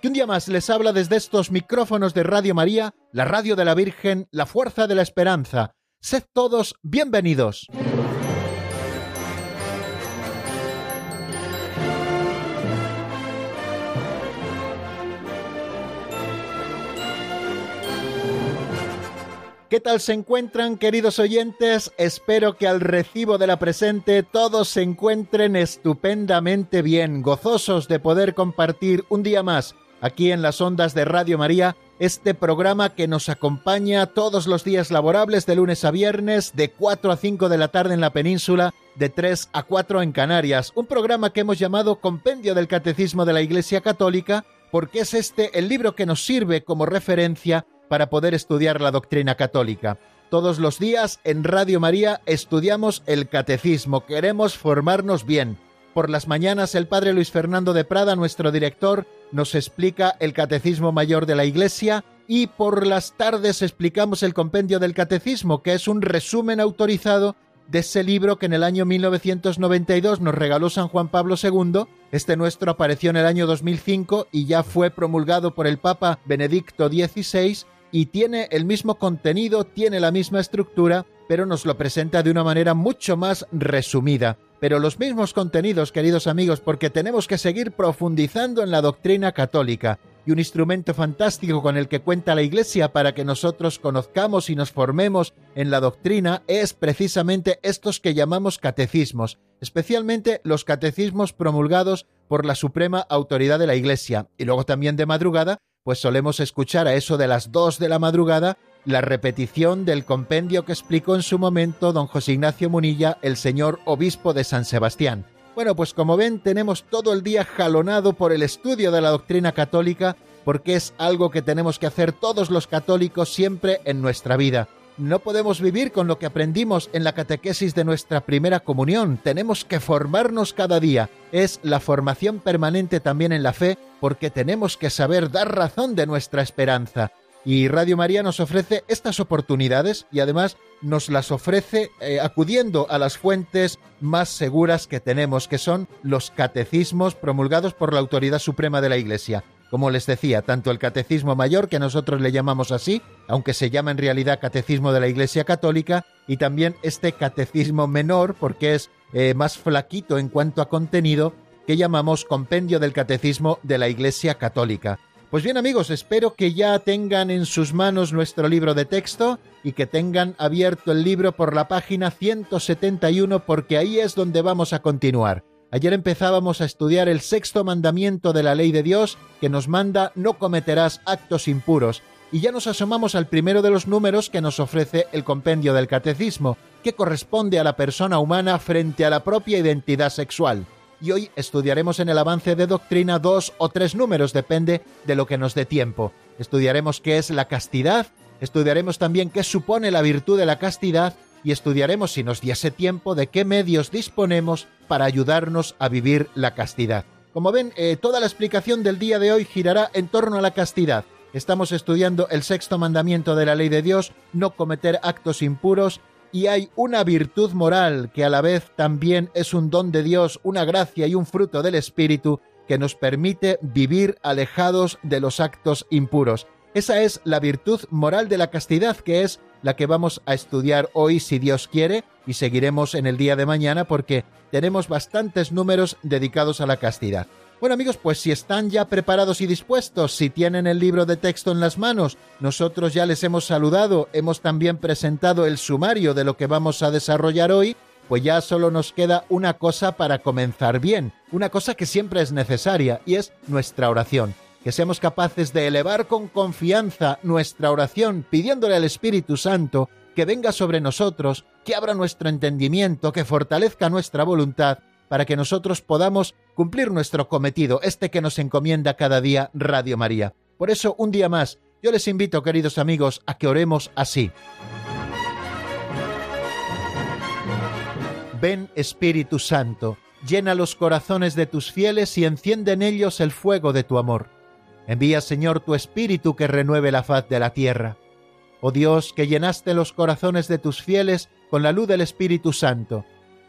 que un día más les habla desde estos micrófonos de Radio María, la radio de la Virgen, la fuerza de la esperanza. Sed todos bienvenidos. ¿Qué tal se encuentran, queridos oyentes? Espero que al recibo de la presente todos se encuentren estupendamente bien, gozosos de poder compartir un día más aquí en las ondas de Radio María este programa que nos acompaña todos los días laborables de lunes a viernes de 4 a 5 de la tarde en la península, de 3 a 4 en Canarias. Un programa que hemos llamado Compendio del Catecismo de la Iglesia Católica porque es este el libro que nos sirve como referencia para poder estudiar la doctrina católica. Todos los días en Radio María estudiamos el catecismo, queremos formarnos bien. Por las mañanas el padre Luis Fernando de Prada, nuestro director, nos explica el Catecismo Mayor de la Iglesia y por las tardes explicamos el Compendio del Catecismo, que es un resumen autorizado de ese libro que en el año 1992 nos regaló San Juan Pablo II. Este nuestro apareció en el año 2005 y ya fue promulgado por el Papa Benedicto XVI y tiene el mismo contenido, tiene la misma estructura, pero nos lo presenta de una manera mucho más resumida. Pero los mismos contenidos, queridos amigos, porque tenemos que seguir profundizando en la doctrina católica. Y un instrumento fantástico con el que cuenta la Iglesia para que nosotros conozcamos y nos formemos en la doctrina es precisamente estos que llamamos catecismos, especialmente los catecismos promulgados por la suprema autoridad de la Iglesia. Y luego también de madrugada pues solemos escuchar a eso de las dos de la madrugada la repetición del compendio que explicó en su momento don José Ignacio Munilla, el señor obispo de San Sebastián. Bueno, pues como ven, tenemos todo el día jalonado por el estudio de la doctrina católica, porque es algo que tenemos que hacer todos los católicos siempre en nuestra vida. No podemos vivir con lo que aprendimos en la catequesis de nuestra primera comunión. Tenemos que formarnos cada día. Es la formación permanente también en la fe porque tenemos que saber dar razón de nuestra esperanza. Y Radio María nos ofrece estas oportunidades y además nos las ofrece eh, acudiendo a las fuentes más seguras que tenemos, que son los catecismos promulgados por la autoridad suprema de la Iglesia. Como les decía, tanto el catecismo mayor, que nosotros le llamamos así, aunque se llama en realidad catecismo de la Iglesia Católica, y también este catecismo menor, porque es eh, más flaquito en cuanto a contenido, que llamamos Compendio del Catecismo de la Iglesia Católica. Pues bien amigos, espero que ya tengan en sus manos nuestro libro de texto y que tengan abierto el libro por la página 171 porque ahí es donde vamos a continuar. Ayer empezábamos a estudiar el sexto mandamiento de la ley de Dios que nos manda no cometerás actos impuros y ya nos asomamos al primero de los números que nos ofrece el compendio del catecismo, que corresponde a la persona humana frente a la propia identidad sexual y hoy estudiaremos en el avance de doctrina dos o tres números, depende de lo que nos dé tiempo. Estudiaremos qué es la castidad, estudiaremos también qué supone la virtud de la castidad y estudiaremos, si nos diese tiempo, de qué medios disponemos para ayudarnos a vivir la castidad. Como ven, eh, toda la explicación del día de hoy girará en torno a la castidad. Estamos estudiando el sexto mandamiento de la ley de Dios, no cometer actos impuros, y hay una virtud moral que a la vez también es un don de Dios, una gracia y un fruto del Espíritu que nos permite vivir alejados de los actos impuros. Esa es la virtud moral de la castidad, que es la que vamos a estudiar hoy si Dios quiere y seguiremos en el día de mañana porque tenemos bastantes números dedicados a la castidad. Bueno amigos, pues si están ya preparados y dispuestos, si tienen el libro de texto en las manos, nosotros ya les hemos saludado, hemos también presentado el sumario de lo que vamos a desarrollar hoy, pues ya solo nos queda una cosa para comenzar bien, una cosa que siempre es necesaria, y es nuestra oración. Que seamos capaces de elevar con confianza nuestra oración, pidiéndole al Espíritu Santo que venga sobre nosotros, que abra nuestro entendimiento, que fortalezca nuestra voluntad para que nosotros podamos cumplir nuestro cometido, este que nos encomienda cada día Radio María. Por eso, un día más, Yo les invito, queridos amigos, a que oremos así. Ven Espíritu Santo, llena los corazones de tus fieles y enciende en ellos el fuego de tu amor. Envía, Señor, tu Espíritu que renueve la faz de la tierra. Oh Dios, que llenaste los corazones de tus fieles con la luz del Espíritu Santo,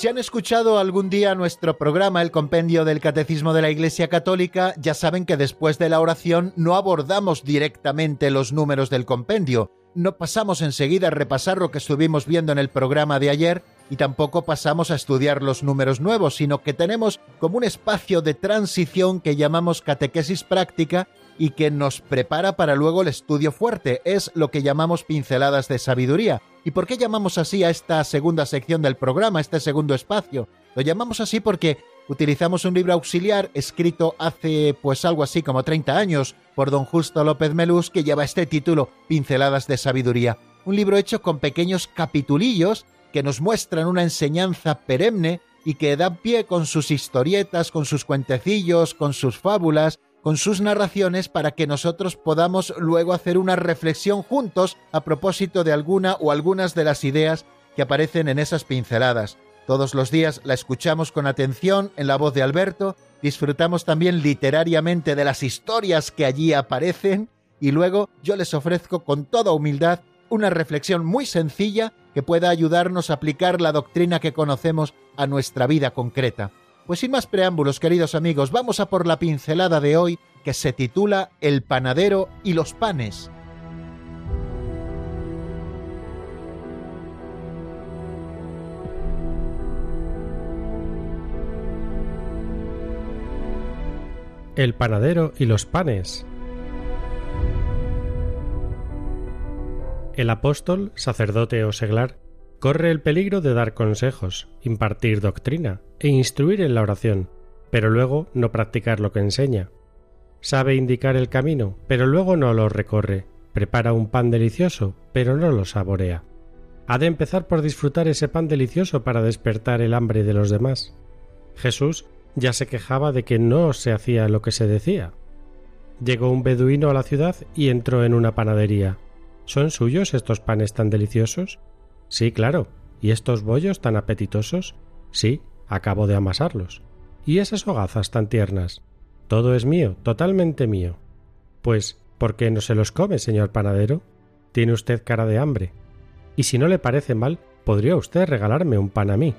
Si han escuchado algún día nuestro programa, el Compendio del Catecismo de la Iglesia Católica, ya saben que después de la oración no abordamos directamente los números del compendio, no pasamos enseguida a repasar lo que estuvimos viendo en el programa de ayer y tampoco pasamos a estudiar los números nuevos, sino que tenemos como un espacio de transición que llamamos catequesis práctica y que nos prepara para luego el estudio fuerte. Es lo que llamamos pinceladas de sabiduría. ¿Y por qué llamamos así a esta segunda sección del programa, este segundo espacio? Lo llamamos así porque utilizamos un libro auxiliar escrito hace pues algo así como 30 años por don Justo López Melús que lleva este título Pinceladas de Sabiduría. Un libro hecho con pequeños capitulillos que nos muestran una enseñanza perenne y que dan pie con sus historietas, con sus cuentecillos, con sus fábulas, con sus narraciones para que nosotros podamos luego hacer una reflexión juntos a propósito de alguna o algunas de las ideas que aparecen en esas pinceladas. Todos los días la escuchamos con atención en la voz de Alberto, disfrutamos también literariamente de las historias que allí aparecen y luego yo les ofrezco con toda humildad una reflexión muy sencilla que pueda ayudarnos a aplicar la doctrina que conocemos a nuestra vida concreta. Pues sin más preámbulos, queridos amigos, vamos a por la pincelada de hoy que se titula El panadero y los panes. El panadero y los panes. El apóstol, sacerdote o seglar corre el peligro de dar consejos, impartir doctrina e instruir en la oración, pero luego no practicar lo que enseña. Sabe indicar el camino, pero luego no lo recorre. Prepara un pan delicioso, pero no lo saborea. Ha de empezar por disfrutar ese pan delicioso para despertar el hambre de los demás. Jesús ya se quejaba de que no se hacía lo que se decía. Llegó un beduino a la ciudad y entró en una panadería. ¿Son suyos estos panes tan deliciosos? Sí, claro. ¿Y estos bollos tan apetitosos? Sí, acabo de amasarlos. ¿Y esas hogazas tan tiernas? Todo es mío, totalmente mío. Pues, ¿por qué no se los come, señor panadero? Tiene usted cara de hambre. Y si no le parece mal, podría usted regalarme un pan a mí.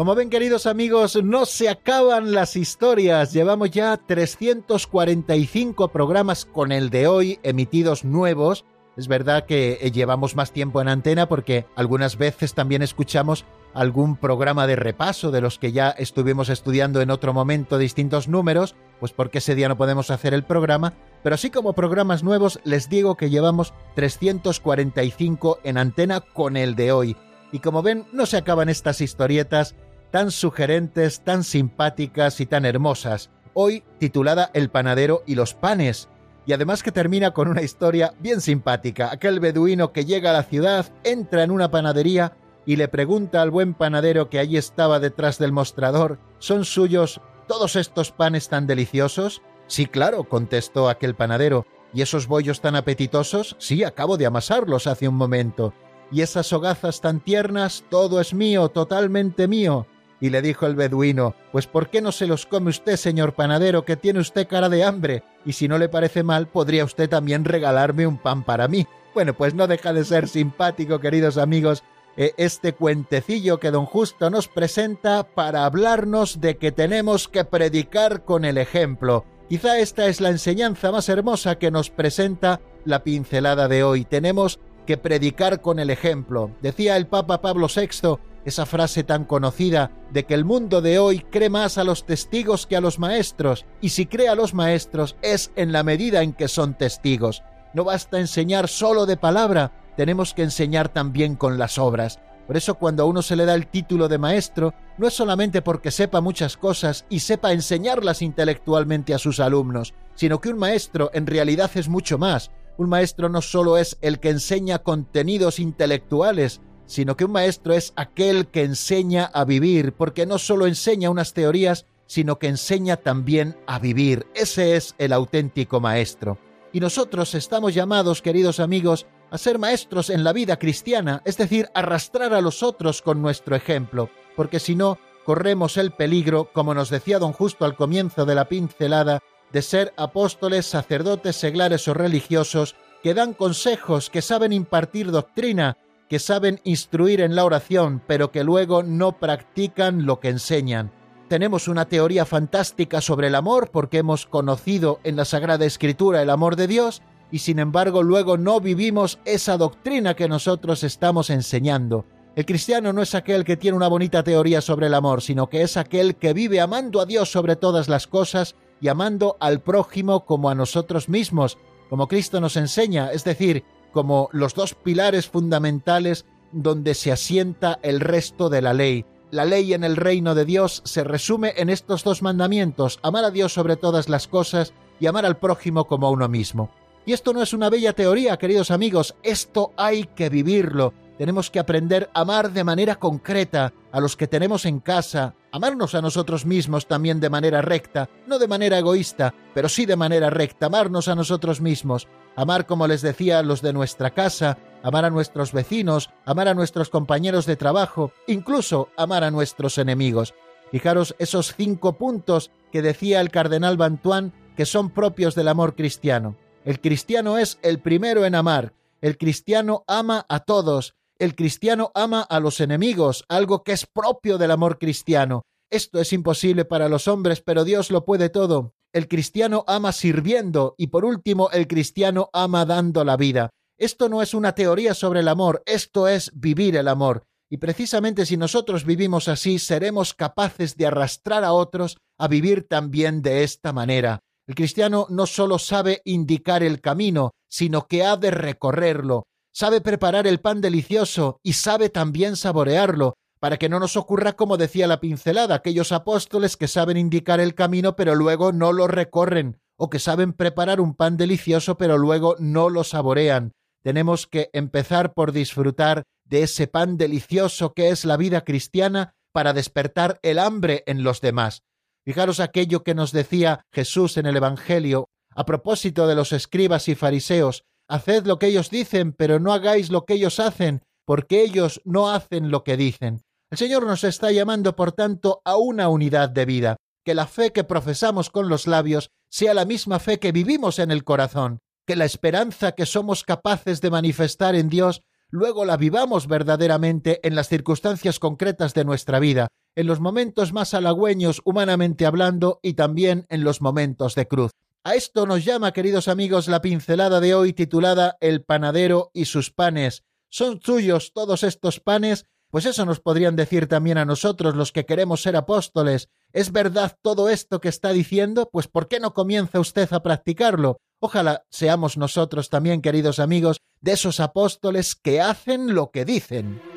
Como ven queridos amigos, no se acaban las historias. Llevamos ya 345 programas con el de hoy emitidos nuevos. Es verdad que eh, llevamos más tiempo en antena porque algunas veces también escuchamos algún programa de repaso de los que ya estuvimos estudiando en otro momento distintos números, pues porque ese día no podemos hacer el programa, pero así como programas nuevos les digo que llevamos 345 en antena con el de hoy. Y como ven, no se acaban estas historietas tan sugerentes, tan simpáticas y tan hermosas, hoy titulada El panadero y los panes, y además que termina con una historia bien simpática. Aquel beduino que llega a la ciudad, entra en una panadería y le pregunta al buen panadero que allí estaba detrás del mostrador, ¿son suyos todos estos panes tan deliciosos? Sí, claro, contestó aquel panadero. ¿Y esos bollos tan apetitosos? Sí, acabo de amasarlos hace un momento. ¿Y esas hogazas tan tiernas? Todo es mío, totalmente mío. Y le dijo el beduino, Pues ¿por qué no se los come usted, señor panadero, que tiene usted cara de hambre? Y si no le parece mal, podría usted también regalarme un pan para mí. Bueno, pues no deja de ser simpático, queridos amigos, eh, este cuentecillo que don Justo nos presenta para hablarnos de que tenemos que predicar con el ejemplo. Quizá esta es la enseñanza más hermosa que nos presenta la pincelada de hoy. Tenemos que predicar con el ejemplo. Decía el Papa Pablo VI esa frase tan conocida de que el mundo de hoy cree más a los testigos que a los maestros, y si cree a los maestros es en la medida en que son testigos. No basta enseñar solo de palabra, tenemos que enseñar también con las obras. Por eso cuando a uno se le da el título de maestro, no es solamente porque sepa muchas cosas y sepa enseñarlas intelectualmente a sus alumnos, sino que un maestro en realidad es mucho más. Un maestro no solo es el que enseña contenidos intelectuales, sino que un maestro es aquel que enseña a vivir, porque no solo enseña unas teorías, sino que enseña también a vivir. Ese es el auténtico maestro. Y nosotros estamos llamados, queridos amigos, a ser maestros en la vida cristiana, es decir, arrastrar a los otros con nuestro ejemplo, porque si no, corremos el peligro, como nos decía don Justo al comienzo de la pincelada, de ser apóstoles, sacerdotes, seglares o religiosos que dan consejos, que saben impartir doctrina, que saben instruir en la oración, pero que luego no practican lo que enseñan. Tenemos una teoría fantástica sobre el amor porque hemos conocido en la Sagrada Escritura el amor de Dios y sin embargo luego no vivimos esa doctrina que nosotros estamos enseñando. El cristiano no es aquel que tiene una bonita teoría sobre el amor, sino que es aquel que vive amando a Dios sobre todas las cosas y amando al prójimo como a nosotros mismos, como Cristo nos enseña, es decir, como los dos pilares fundamentales donde se asienta el resto de la ley. La ley en el reino de Dios se resume en estos dos mandamientos, amar a Dios sobre todas las cosas y amar al prójimo como a uno mismo. Y esto no es una bella teoría, queridos amigos, esto hay que vivirlo. Tenemos que aprender a amar de manera concreta a los que tenemos en casa, amarnos a nosotros mismos también de manera recta, no de manera egoísta, pero sí de manera recta, amarnos a nosotros mismos, amar como les decía los de nuestra casa, amar a nuestros vecinos, amar a nuestros compañeros de trabajo, incluso amar a nuestros enemigos. Fijaros esos cinco puntos que decía el cardenal Bantuán que son propios del amor cristiano. El cristiano es el primero en amar, el cristiano ama a todos, el cristiano ama a los enemigos, algo que es propio del amor cristiano. Esto es imposible para los hombres, pero Dios lo puede todo. El cristiano ama sirviendo y por último el cristiano ama dando la vida. Esto no es una teoría sobre el amor, esto es vivir el amor. Y precisamente si nosotros vivimos así, seremos capaces de arrastrar a otros a vivir también de esta manera. El cristiano no solo sabe indicar el camino, sino que ha de recorrerlo sabe preparar el pan delicioso y sabe también saborearlo, para que no nos ocurra como decía la pincelada, aquellos apóstoles que saben indicar el camino pero luego no lo recorren, o que saben preparar un pan delicioso pero luego no lo saborean. Tenemos que empezar por disfrutar de ese pan delicioso que es la vida cristiana para despertar el hambre en los demás. Fijaros aquello que nos decía Jesús en el Evangelio a propósito de los escribas y fariseos, Haced lo que ellos dicen, pero no hagáis lo que ellos hacen, porque ellos no hacen lo que dicen. El Señor nos está llamando, por tanto, a una unidad de vida, que la fe que profesamos con los labios sea la misma fe que vivimos en el corazón, que la esperanza que somos capaces de manifestar en Dios luego la vivamos verdaderamente en las circunstancias concretas de nuestra vida, en los momentos más halagüeños humanamente hablando y también en los momentos de cruz. A esto nos llama, queridos amigos, la pincelada de hoy titulada El panadero y sus panes. ¿Son tuyos todos estos panes? Pues eso nos podrían decir también a nosotros los que queremos ser apóstoles. ¿Es verdad todo esto que está diciendo? Pues ¿por qué no comienza usted a practicarlo? Ojalá seamos nosotros también, queridos amigos, de esos apóstoles que hacen lo que dicen.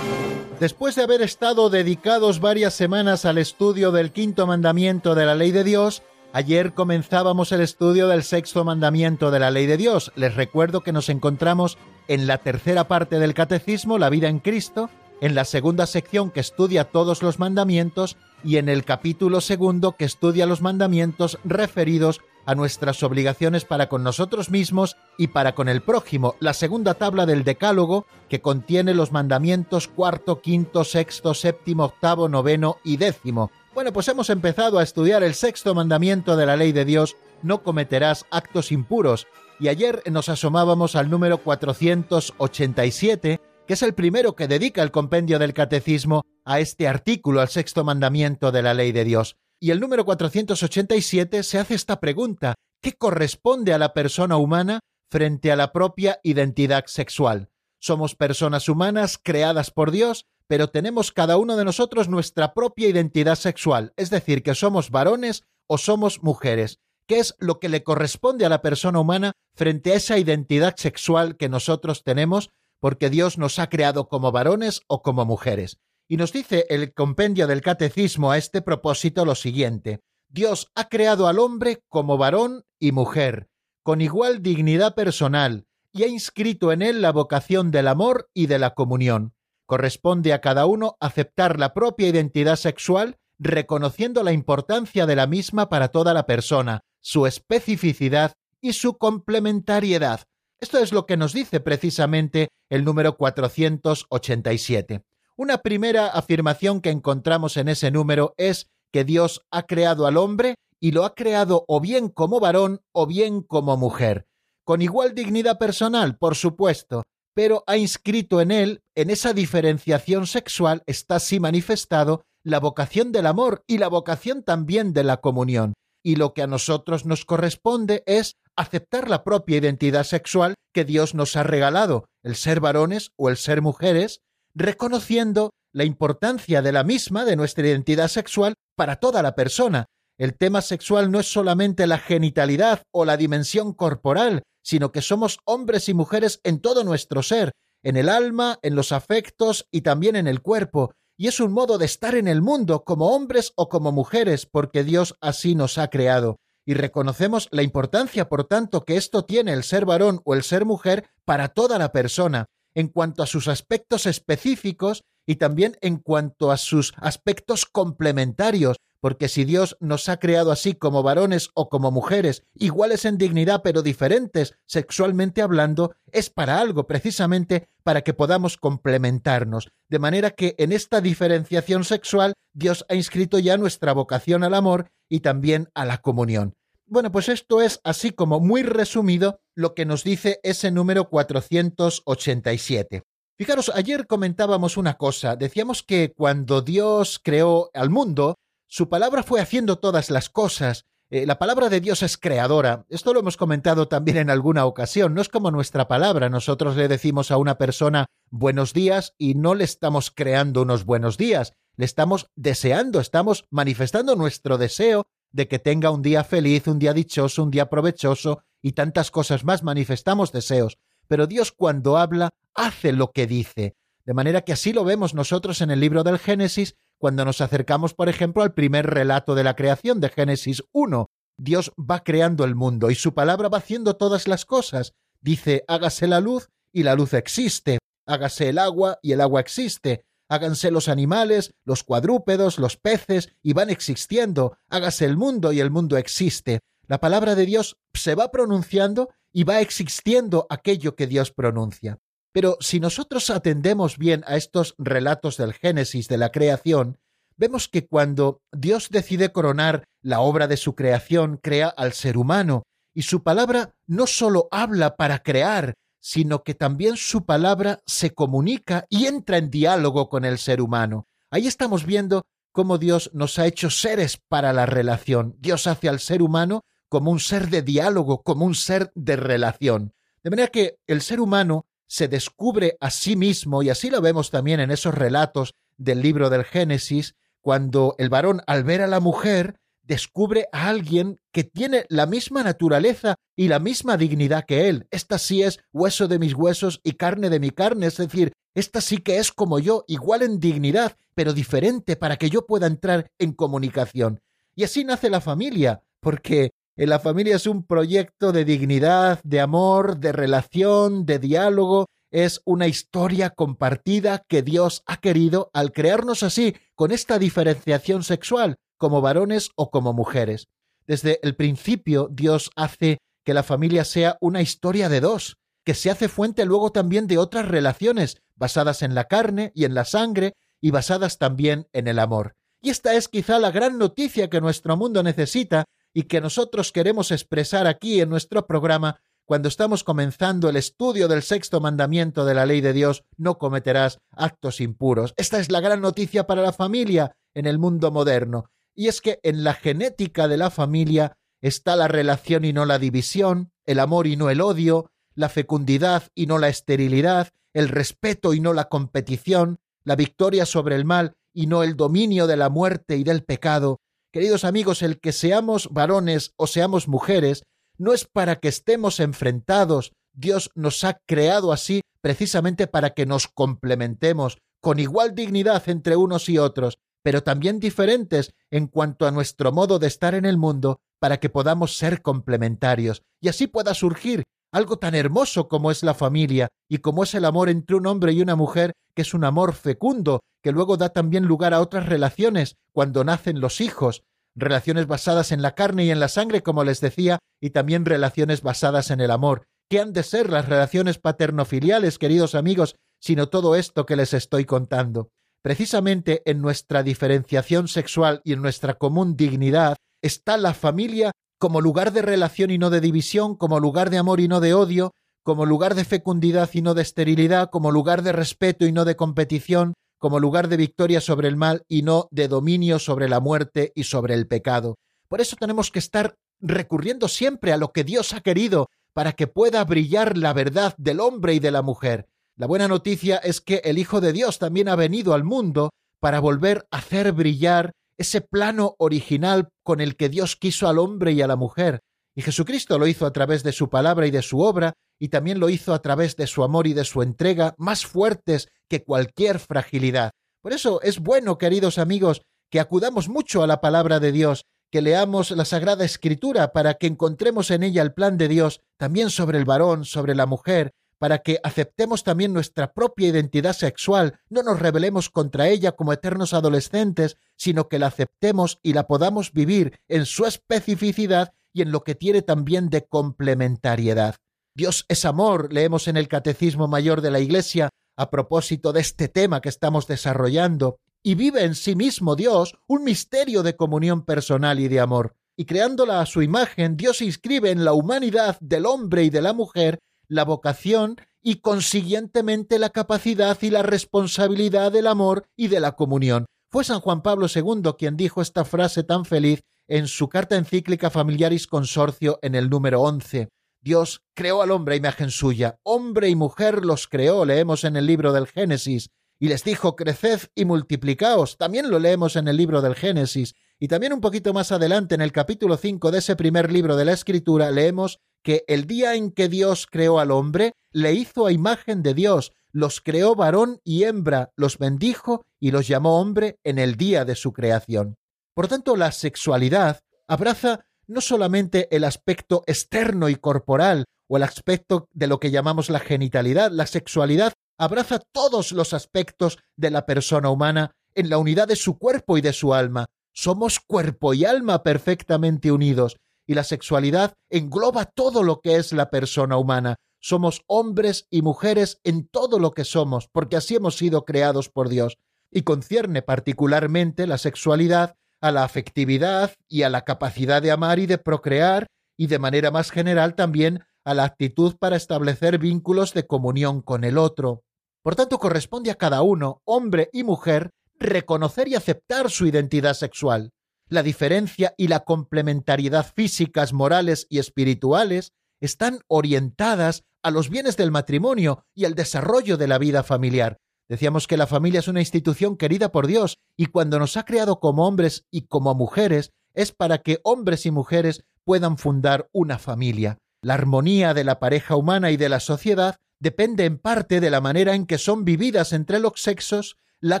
Después de haber estado dedicados varias semanas al estudio del quinto mandamiento de la ley de Dios, ayer comenzábamos el estudio del sexto mandamiento de la ley de Dios. Les recuerdo que nos encontramos en la tercera parte del catecismo, la vida en Cristo, en la segunda sección que estudia todos los mandamientos y en el capítulo segundo que estudia los mandamientos referidos a nuestras obligaciones para con nosotros mismos y para con el prójimo, la segunda tabla del Decálogo que contiene los mandamientos cuarto, quinto, sexto, séptimo, octavo, noveno y décimo. Bueno, pues hemos empezado a estudiar el sexto mandamiento de la ley de Dios no cometerás actos impuros. Y ayer nos asomábamos al número 487, que es el primero que dedica el compendio del catecismo a este artículo, al sexto mandamiento de la ley de Dios. Y el número 487 se hace esta pregunta, ¿qué corresponde a la persona humana frente a la propia identidad sexual? Somos personas humanas creadas por Dios, pero tenemos cada uno de nosotros nuestra propia identidad sexual, es decir, que somos varones o somos mujeres. ¿Qué es lo que le corresponde a la persona humana frente a esa identidad sexual que nosotros tenemos porque Dios nos ha creado como varones o como mujeres? Y nos dice el compendio del catecismo a este propósito lo siguiente. Dios ha creado al hombre como varón y mujer, con igual dignidad personal, y ha inscrito en él la vocación del amor y de la comunión. Corresponde a cada uno aceptar la propia identidad sexual, reconociendo la importancia de la misma para toda la persona, su especificidad y su complementariedad. Esto es lo que nos dice precisamente el número 487. Una primera afirmación que encontramos en ese número es que Dios ha creado al hombre y lo ha creado o bien como varón o bien como mujer, con igual dignidad personal, por supuesto, pero ha inscrito en él, en esa diferenciación sexual, está así manifestado la vocación del amor y la vocación también de la comunión. Y lo que a nosotros nos corresponde es aceptar la propia identidad sexual que Dios nos ha regalado, el ser varones o el ser mujeres, reconociendo la importancia de la misma, de nuestra identidad sexual, para toda la persona. El tema sexual no es solamente la genitalidad o la dimensión corporal, sino que somos hombres y mujeres en todo nuestro ser, en el alma, en los afectos y también en el cuerpo, y es un modo de estar en el mundo como hombres o como mujeres, porque Dios así nos ha creado. Y reconocemos la importancia, por tanto, que esto tiene el ser varón o el ser mujer para toda la persona en cuanto a sus aspectos específicos y también en cuanto a sus aspectos complementarios, porque si Dios nos ha creado así como varones o como mujeres, iguales en dignidad pero diferentes sexualmente hablando, es para algo, precisamente para que podamos complementarnos. De manera que en esta diferenciación sexual Dios ha inscrito ya nuestra vocación al amor y también a la comunión. Bueno, pues esto es así como muy resumido lo que nos dice ese número 487. Fijaros, ayer comentábamos una cosa, decíamos que cuando Dios creó al mundo, su palabra fue haciendo todas las cosas. Eh, la palabra de Dios es creadora. Esto lo hemos comentado también en alguna ocasión. No es como nuestra palabra. Nosotros le decimos a una persona buenos días y no le estamos creando unos buenos días. Le estamos deseando, estamos manifestando nuestro deseo de que tenga un día feliz, un día dichoso, un día provechoso y tantas cosas más. Manifestamos deseos. Pero Dios cuando habla hace lo que dice. De manera que así lo vemos nosotros en el libro del Génesis cuando nos acercamos, por ejemplo, al primer relato de la creación de Génesis 1. Dios va creando el mundo y su palabra va haciendo todas las cosas. Dice, hágase la luz y la luz existe. Hágase el agua y el agua existe háganse los animales, los cuadrúpedos, los peces, y van existiendo, hágase el mundo y el mundo existe. La palabra de Dios se va pronunciando y va existiendo aquello que Dios pronuncia. Pero si nosotros atendemos bien a estos relatos del Génesis de la creación, vemos que cuando Dios decide coronar la obra de su creación, crea al ser humano, y su palabra no sólo habla para crear, sino que también su palabra se comunica y entra en diálogo con el ser humano. Ahí estamos viendo cómo Dios nos ha hecho seres para la relación. Dios hace al ser humano como un ser de diálogo, como un ser de relación. De manera que el ser humano se descubre a sí mismo, y así lo vemos también en esos relatos del libro del Génesis, cuando el varón al ver a la mujer descubre a alguien que tiene la misma naturaleza y la misma dignidad que él. Esta sí es hueso de mis huesos y carne de mi carne, es decir, esta sí que es como yo, igual en dignidad, pero diferente para que yo pueda entrar en comunicación. Y así nace la familia, porque la familia es un proyecto de dignidad, de amor, de relación, de diálogo, es una historia compartida que Dios ha querido al crearnos así, con esta diferenciación sexual, como varones o como mujeres. Desde el principio Dios hace que la familia sea una historia de dos, que se hace fuente luego también de otras relaciones basadas en la carne y en la sangre y basadas también en el amor. Y esta es quizá la gran noticia que nuestro mundo necesita y que nosotros queremos expresar aquí en nuestro programa cuando estamos comenzando el estudio del sexto mandamiento de la ley de Dios, no cometerás actos impuros. Esta es la gran noticia para la familia en el mundo moderno, y es que en la genética de la familia está la relación y no la división, el amor y no el odio, la fecundidad y no la esterilidad, el respeto y no la competición, la victoria sobre el mal y no el dominio de la muerte y del pecado. Queridos amigos, el que seamos varones o seamos mujeres no es para que estemos enfrentados. Dios nos ha creado así precisamente para que nos complementemos con igual dignidad entre unos y otros, pero también diferentes en cuanto a nuestro modo de estar en el mundo, para que podamos ser complementarios y así pueda surgir algo tan hermoso como es la familia y como es el amor entre un hombre y una mujer, que es un amor fecundo, que luego da también lugar a otras relaciones cuando nacen los hijos, relaciones basadas en la carne y en la sangre, como les decía, y también relaciones basadas en el amor. ¿Qué han de ser las relaciones paternofiliales, queridos amigos, sino todo esto que les estoy contando? Precisamente en nuestra diferenciación sexual y en nuestra común dignidad está la familia como lugar de relación y no de división, como lugar de amor y no de odio, como lugar de fecundidad y no de esterilidad, como lugar de respeto y no de competición, como lugar de victoria sobre el mal y no de dominio sobre la muerte y sobre el pecado. Por eso tenemos que estar recurriendo siempre a lo que Dios ha querido para que pueda brillar la verdad del hombre y de la mujer. La buena noticia es que el Hijo de Dios también ha venido al mundo para volver a hacer brillar ese plano original con el que Dios quiso al hombre y a la mujer. Y Jesucristo lo hizo a través de su palabra y de su obra, y también lo hizo a través de su amor y de su entrega, más fuertes que cualquier fragilidad. Por eso es bueno, queridos amigos, que acudamos mucho a la palabra de Dios, que leamos la Sagrada Escritura para que encontremos en ella el plan de Dios también sobre el varón, sobre la mujer, para que aceptemos también nuestra propia identidad sexual, no nos rebelemos contra ella como eternos adolescentes, sino que la aceptemos y la podamos vivir en su especificidad y en lo que tiene también de complementariedad. Dios es amor, leemos en el Catecismo Mayor de la Iglesia a propósito de este tema que estamos desarrollando, y vive en sí mismo Dios un misterio de comunión personal y de amor. Y creándola a su imagen, Dios inscribe en la humanidad del hombre y de la mujer la vocación y consiguientemente la capacidad y la responsabilidad del amor y de la comunión. Fue San Juan Pablo II quien dijo esta frase tan feliz en su carta encíclica Familiaris Consorcio en el número 11. Dios creó al hombre a imagen suya, hombre y mujer los creó, leemos en el libro del Génesis, y les dijo, creced y multiplicaos, también lo leemos en el libro del Génesis, y también un poquito más adelante en el capítulo 5 de ese primer libro de la Escritura leemos que el día en que Dios creó al hombre, le hizo a imagen de Dios, los creó varón y hembra, los bendijo y los llamó hombre en el día de su creación. Por tanto, la sexualidad abraza no solamente el aspecto externo y corporal o el aspecto de lo que llamamos la genitalidad, la sexualidad abraza todos los aspectos de la persona humana en la unidad de su cuerpo y de su alma. Somos cuerpo y alma perfectamente unidos y la sexualidad engloba todo lo que es la persona humana. Somos hombres y mujeres en todo lo que somos, porque así hemos sido creados por Dios. Y concierne particularmente la sexualidad a la afectividad y a la capacidad de amar y de procrear, y de manera más general también a la actitud para establecer vínculos de comunión con el otro. Por tanto, corresponde a cada uno, hombre y mujer, reconocer y aceptar su identidad sexual. La diferencia y la complementariedad físicas, morales y espirituales están orientadas a los bienes del matrimonio y al desarrollo de la vida familiar, Decíamos que la familia es una institución querida por Dios y cuando nos ha creado como hombres y como mujeres es para que hombres y mujeres puedan fundar una familia. La armonía de la pareja humana y de la sociedad depende en parte de la manera en que son vividas entre los sexos, la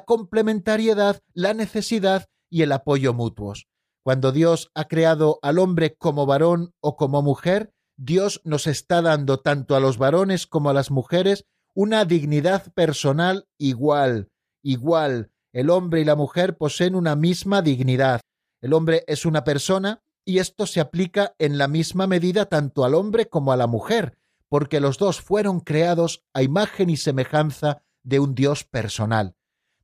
complementariedad, la necesidad y el apoyo mutuos. Cuando Dios ha creado al hombre como varón o como mujer, Dios nos está dando tanto a los varones como a las mujeres una dignidad personal igual, igual. El hombre y la mujer poseen una misma dignidad. El hombre es una persona y esto se aplica en la misma medida tanto al hombre como a la mujer, porque los dos fueron creados a imagen y semejanza de un Dios personal.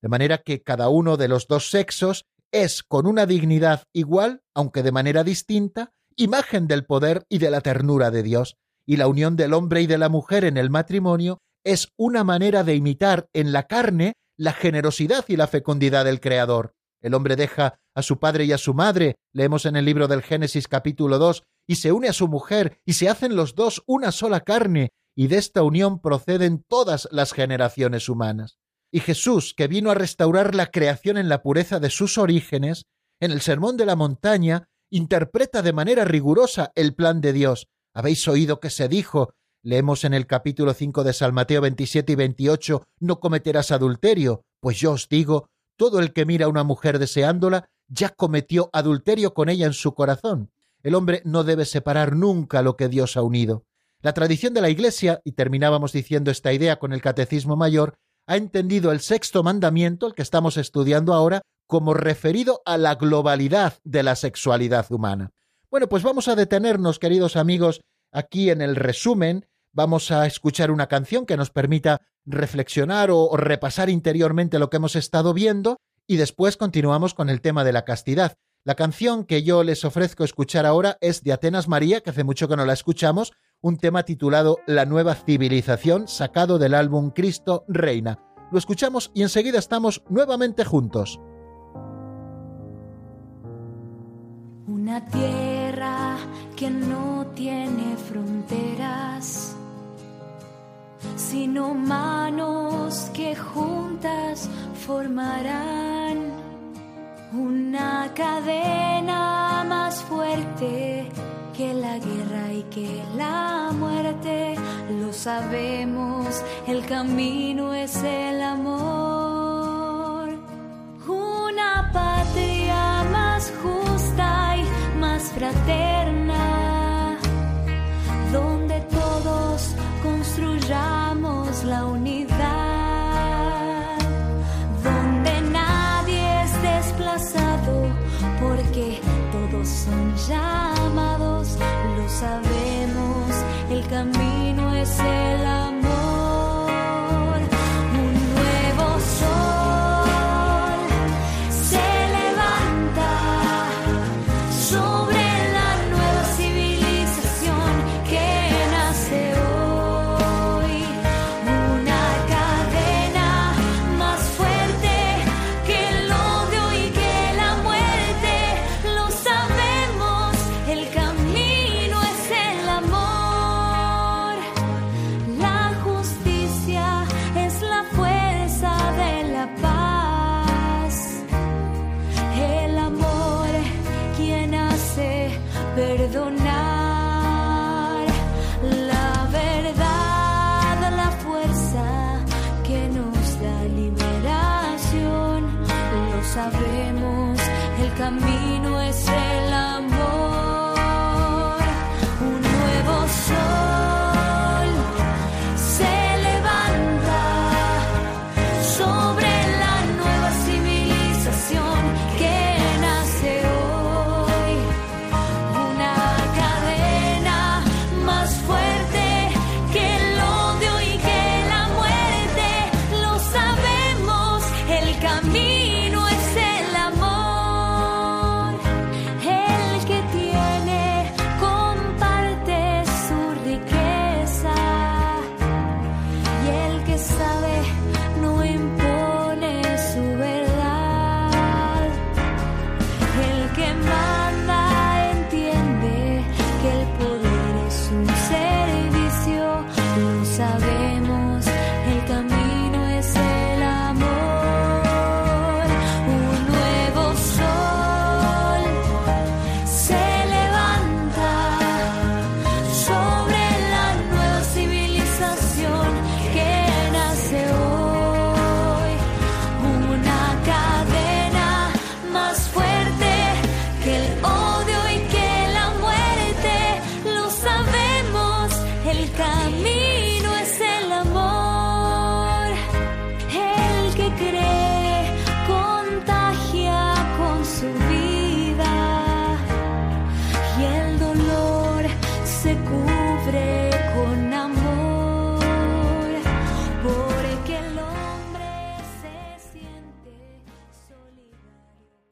De manera que cada uno de los dos sexos es con una dignidad igual, aunque de manera distinta, imagen del poder y de la ternura de Dios, y la unión del hombre y de la mujer en el matrimonio es una manera de imitar en la carne la generosidad y la fecundidad del Creador. El hombre deja a su padre y a su madre, leemos en el libro del Génesis capítulo 2, y se une a su mujer, y se hacen los dos una sola carne, y de esta unión proceden todas las generaciones humanas. Y Jesús, que vino a restaurar la creación en la pureza de sus orígenes, en el Sermón de la Montaña, interpreta de manera rigurosa el plan de Dios. Habéis oído que se dijo, leemos en el capítulo 5 de San Mateo 27 y 28, no cometerás adulterio, pues yo os digo, todo el que mira a una mujer deseándola, ya cometió adulterio con ella en su corazón. El hombre no debe separar nunca lo que Dios ha unido. La tradición de la Iglesia, y terminábamos diciendo esta idea con el Catecismo Mayor, ha entendido el sexto mandamiento, el que estamos estudiando ahora, como referido a la globalidad de la sexualidad humana. Bueno, pues vamos a detenernos, queridos amigos, aquí en el resumen. Vamos a escuchar una canción que nos permita reflexionar o, repasar interiormente lo que hemos estado viendo y después continuamos con el tema de la castidad. La canción que yo les ofrezco escuchar ahora es de Atenas María, que hace mucho que no la escuchamos, un tema titulado La nueva civilización, sacado del álbum Cristo Reina. Lo escuchamos y enseguida estamos nuevamente juntos. Una tierra que no tiene fronteras, sino manos que juntas formarán una cadena más fuerte que la guerra y que la muerte. Lo sabemos, el camino es el amor. Una patria más justa y más fraterna, donde todos construyamos la unidad. porque todos son llamados, lo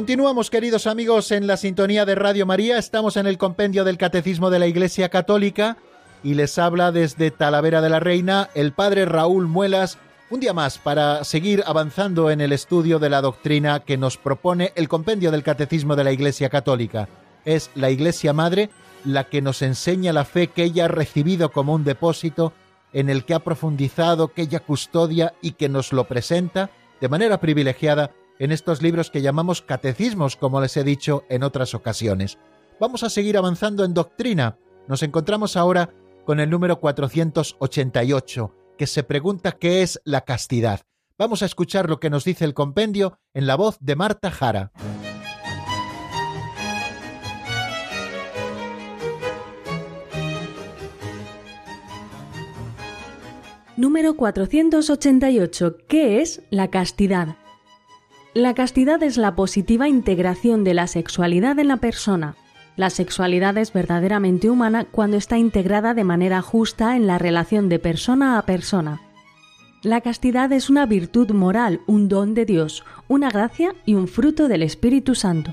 Continuamos, queridos amigos, en la sintonía de Radio María. Estamos en el compendio del Catecismo de la Iglesia Católica y les habla desde Talavera de la Reina el padre Raúl Muelas. Un día más para seguir avanzando en el estudio de la doctrina que nos propone el compendio del Catecismo de la Iglesia Católica. Es la Iglesia Madre la que nos enseña la fe que ella ha recibido como un depósito en el que ha profundizado, que ella custodia y que nos lo presenta de manera privilegiada en estos libros que llamamos catecismos, como les he dicho en otras ocasiones. Vamos a seguir avanzando en doctrina. Nos encontramos ahora con el número 488, que se pregunta qué es la castidad. Vamos a escuchar lo que nos dice el compendio en la voz de Marta Jara. Número 488. ¿Qué es la castidad? La castidad es la positiva integración de la sexualidad en la persona. La sexualidad es verdaderamente humana cuando está integrada de manera justa en la relación de persona a persona. La castidad es una virtud moral, un don de Dios, una gracia y un fruto del Espíritu Santo.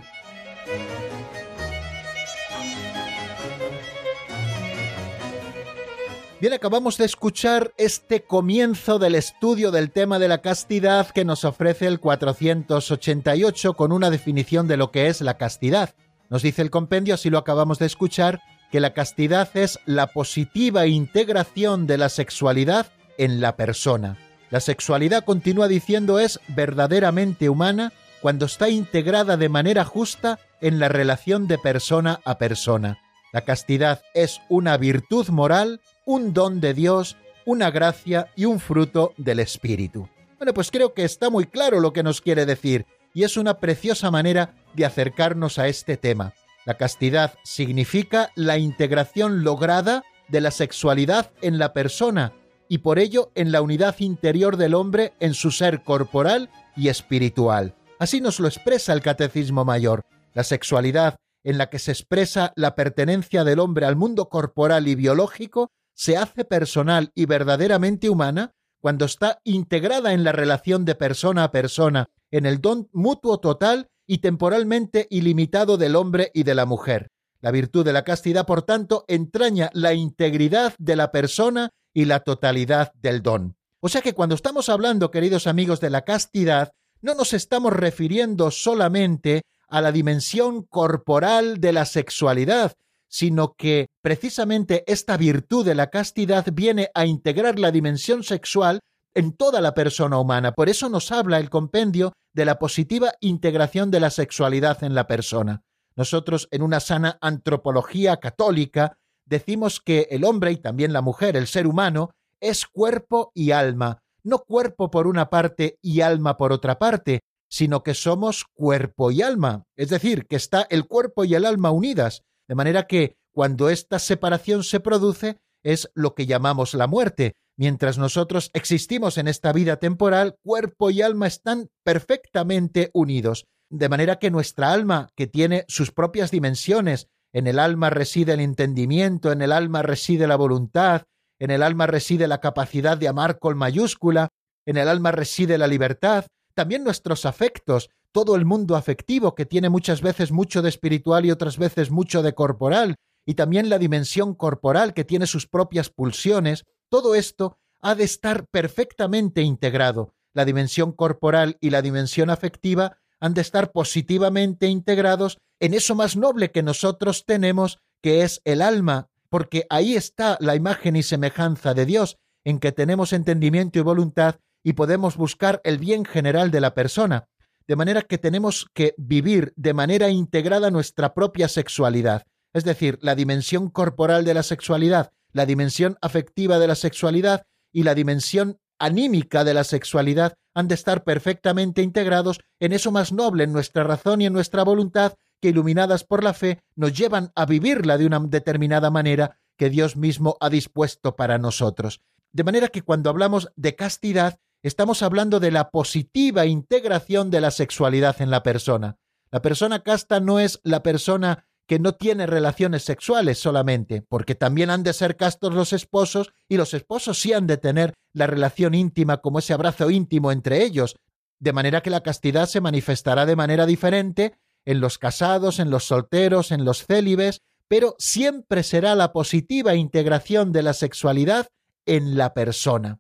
Bien, acabamos de escuchar este comienzo del estudio del tema de la castidad que nos ofrece el 488 con una definición de lo que es la castidad. Nos dice el compendio, así lo acabamos de escuchar, que la castidad es la positiva integración de la sexualidad en la persona. La sexualidad, continúa diciendo, es verdaderamente humana cuando está integrada de manera justa en la relación de persona a persona. La castidad es una virtud moral un don de Dios, una gracia y un fruto del Espíritu. Bueno, pues creo que está muy claro lo que nos quiere decir y es una preciosa manera de acercarnos a este tema. La castidad significa la integración lograda de la sexualidad en la persona y por ello en la unidad interior del hombre en su ser corporal y espiritual. Así nos lo expresa el Catecismo Mayor. La sexualidad en la que se expresa la pertenencia del hombre al mundo corporal y biológico se hace personal y verdaderamente humana cuando está integrada en la relación de persona a persona, en el don mutuo total y temporalmente ilimitado del hombre y de la mujer. La virtud de la castidad, por tanto, entraña la integridad de la persona y la totalidad del don. O sea que cuando estamos hablando, queridos amigos, de la castidad, no nos estamos refiriendo solamente a la dimensión corporal de la sexualidad, sino que precisamente esta virtud de la castidad viene a integrar la dimensión sexual en toda la persona humana. Por eso nos habla el compendio de la positiva integración de la sexualidad en la persona. Nosotros, en una sana antropología católica, decimos que el hombre y también la mujer, el ser humano, es cuerpo y alma, no cuerpo por una parte y alma por otra parte, sino que somos cuerpo y alma, es decir, que está el cuerpo y el alma unidas, de manera que cuando esta separación se produce es lo que llamamos la muerte. Mientras nosotros existimos en esta vida temporal, cuerpo y alma están perfectamente unidos. De manera que nuestra alma, que tiene sus propias dimensiones, en el alma reside el entendimiento, en el alma reside la voluntad, en el alma reside la capacidad de amar con mayúscula, en el alma reside la libertad, también nuestros afectos, todo el mundo afectivo que tiene muchas veces mucho de espiritual y otras veces mucho de corporal, y también la dimensión corporal que tiene sus propias pulsiones, todo esto ha de estar perfectamente integrado. La dimensión corporal y la dimensión afectiva han de estar positivamente integrados en eso más noble que nosotros tenemos, que es el alma, porque ahí está la imagen y semejanza de Dios, en que tenemos entendimiento y voluntad y podemos buscar el bien general de la persona de manera que tenemos que vivir de manera integrada nuestra propia sexualidad, es decir, la dimensión corporal de la sexualidad, la dimensión afectiva de la sexualidad y la dimensión anímica de la sexualidad han de estar perfectamente integrados en eso más noble, en nuestra razón y en nuestra voluntad, que iluminadas por la fe nos llevan a vivirla de una determinada manera que Dios mismo ha dispuesto para nosotros. De manera que cuando hablamos de castidad, estamos hablando de la positiva integración de la sexualidad en la persona. La persona casta no es la persona que no tiene relaciones sexuales solamente, porque también han de ser castos los esposos y los esposos sí han de tener la relación íntima como ese abrazo íntimo entre ellos, de manera que la castidad se manifestará de manera diferente en los casados, en los solteros, en los célibes, pero siempre será la positiva integración de la sexualidad en la persona.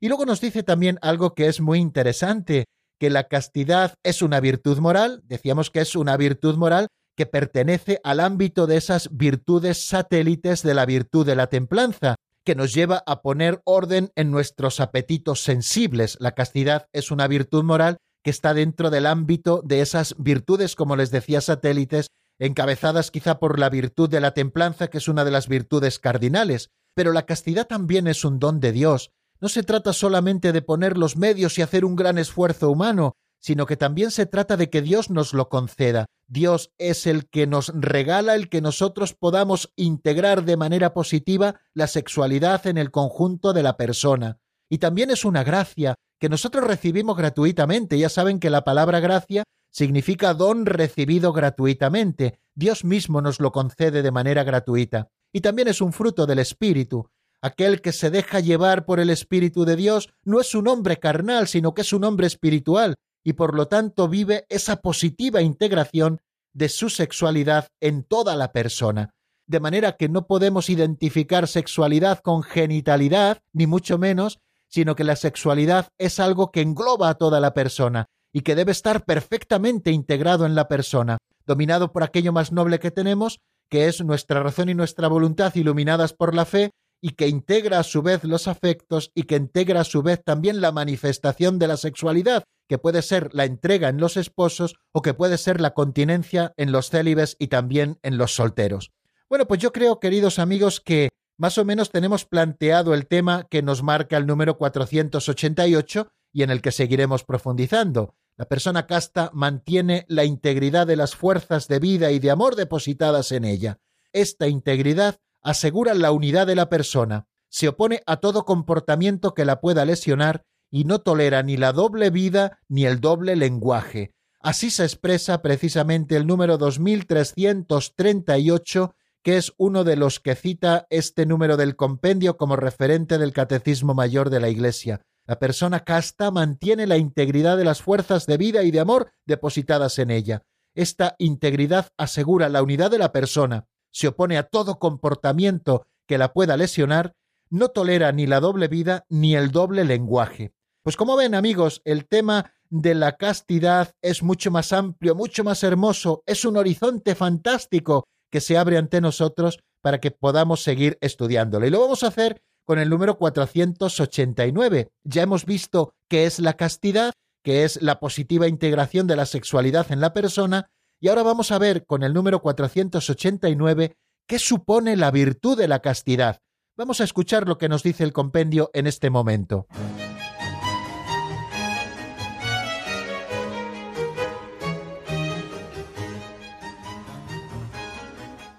Y luego nos dice también algo que es muy interesante, que la castidad es una virtud moral, decíamos que es una virtud moral que pertenece al ámbito de esas virtudes satélites de la virtud de la templanza, que nos lleva a poner orden en nuestros apetitos sensibles. La castidad es una virtud moral que está dentro del ámbito de esas virtudes, como les decía, satélites, encabezadas quizá por la virtud de la templanza, que es una de las virtudes cardinales. Pero la castidad también es un don de Dios. No se trata solamente de poner los medios y hacer un gran esfuerzo humano, sino que también se trata de que Dios nos lo conceda. Dios es el que nos regala el que nosotros podamos integrar de manera positiva la sexualidad en el conjunto de la persona. Y también es una gracia que nosotros recibimos gratuitamente. Ya saben que la palabra gracia significa don recibido gratuitamente. Dios mismo nos lo concede de manera gratuita. Y también es un fruto del Espíritu. Aquel que se deja llevar por el Espíritu de Dios no es un hombre carnal, sino que es un hombre espiritual, y por lo tanto vive esa positiva integración de su sexualidad en toda la persona. De manera que no podemos identificar sexualidad con genitalidad, ni mucho menos, sino que la sexualidad es algo que engloba a toda la persona y que debe estar perfectamente integrado en la persona, dominado por aquello más noble que tenemos, que es nuestra razón y nuestra voluntad iluminadas por la fe, y que integra a su vez los afectos y que integra a su vez también la manifestación de la sexualidad, que puede ser la entrega en los esposos o que puede ser la continencia en los célibes y también en los solteros. Bueno, pues yo creo, queridos amigos, que más o menos tenemos planteado el tema que nos marca el número 488 y en el que seguiremos profundizando. La persona casta mantiene la integridad de las fuerzas de vida y de amor depositadas en ella. Esta integridad asegura la unidad de la persona, se opone a todo comportamiento que la pueda lesionar y no tolera ni la doble vida ni el doble lenguaje. Así se expresa precisamente el número 2338, que es uno de los que cita este número del compendio como referente del Catecismo Mayor de la Iglesia. La persona casta mantiene la integridad de las fuerzas de vida y de amor depositadas en ella. Esta integridad asegura la unidad de la persona, se opone a todo comportamiento que la pueda lesionar, no tolera ni la doble vida ni el doble lenguaje. Pues como ven amigos, el tema de la castidad es mucho más amplio, mucho más hermoso, es un horizonte fantástico que se abre ante nosotros para que podamos seguir estudiándolo. Y lo vamos a hacer con el número 489. Ya hemos visto qué es la castidad, que es la positiva integración de la sexualidad en la persona, y ahora vamos a ver con el número 489 qué supone la virtud de la castidad. Vamos a escuchar lo que nos dice el compendio en este momento.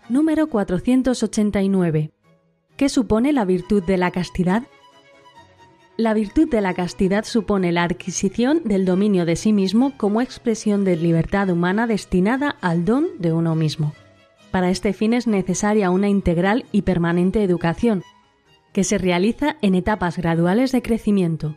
Número 489. ¿Qué supone la virtud de la castidad? La virtud de la castidad supone la adquisición del dominio de sí mismo como expresión de libertad humana destinada al don de uno mismo. Para este fin es necesaria una integral y permanente educación, que se realiza en etapas graduales de crecimiento.